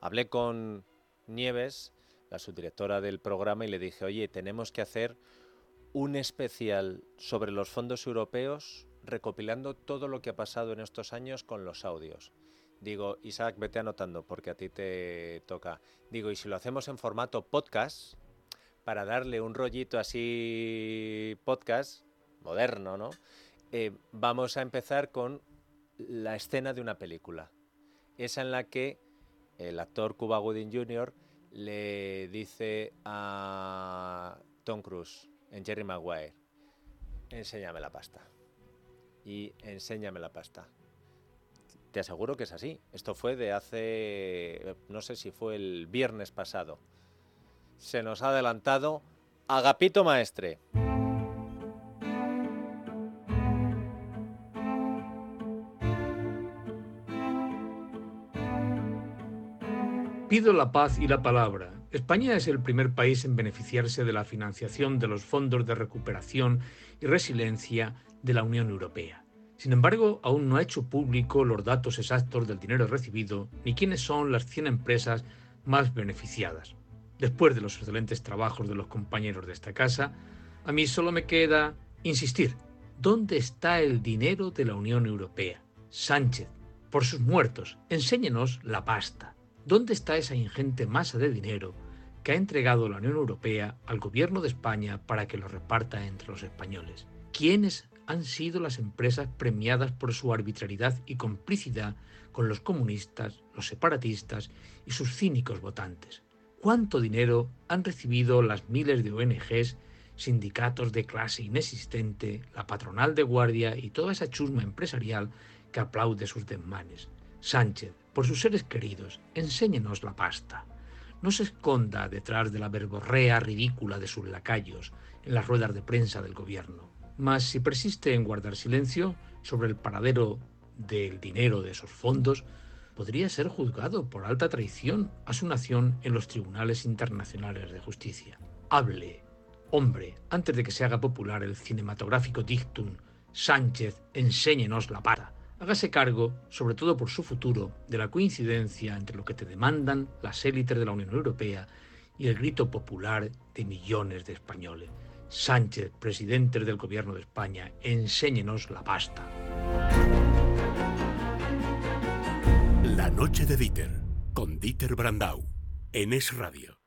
Hablé con Nieves, la subdirectora del programa, y le dije, oye, tenemos que hacer un especial sobre los fondos europeos recopilando todo lo que ha pasado en estos años con los audios. Digo, Isaac, vete anotando porque a ti te toca. Digo, y si lo hacemos en formato podcast, para darle un rollito así podcast, moderno, ¿no? Eh, vamos a empezar con la escena de una película. Esa en la que el actor Cuba Gooding Jr. le dice a Tom Cruise en Jerry Maguire, enséñame la pasta. Y enséñame la pasta. Te aseguro que es así. Esto fue de hace, no sé si fue el viernes pasado se nos ha adelantado Agapito Maestre. Pido la paz y la palabra. España es el primer país en beneficiarse de la financiación de los fondos de recuperación y resiliencia de la Unión Europea. Sin embargo, aún no ha hecho público los datos exactos del dinero recibido ni quiénes son las 100 empresas más beneficiadas. Después de los excelentes trabajos de los compañeros de esta casa, a mí solo me queda insistir. ¿Dónde está el dinero de la Unión Europea? Sánchez, por sus muertos, enséñenos la pasta. ¿Dónde está esa ingente masa de dinero que ha entregado la Unión Europea al gobierno de España para que lo reparta entre los españoles? ¿Quiénes han sido las empresas premiadas por su arbitrariedad y complicidad con los comunistas, los separatistas y sus cínicos votantes? cuánto dinero han recibido las miles de ONGs, sindicatos de clase inexistente, la patronal de guardia y toda esa chusma empresarial que aplaude sus desmanes. Sánchez, por sus seres queridos, enséñenos la pasta. No se esconda detrás de la verborrea ridícula de sus lacayos en las ruedas de prensa del gobierno. Mas si persiste en guardar silencio sobre el paradero del dinero de esos fondos, podría ser juzgado por alta traición a su nación en los tribunales internacionales de justicia. Hable, hombre, antes de que se haga popular el cinematográfico dictum Sánchez, enséñenos la para. Hágase cargo, sobre todo por su futuro, de la coincidencia entre lo que te demandan las élites de la Unión Europea y el grito popular de millones de españoles. Sánchez, presidente del Gobierno de España, enséñenos la pasta. La noche de Dieter, con Dieter Brandau, en Es Radio.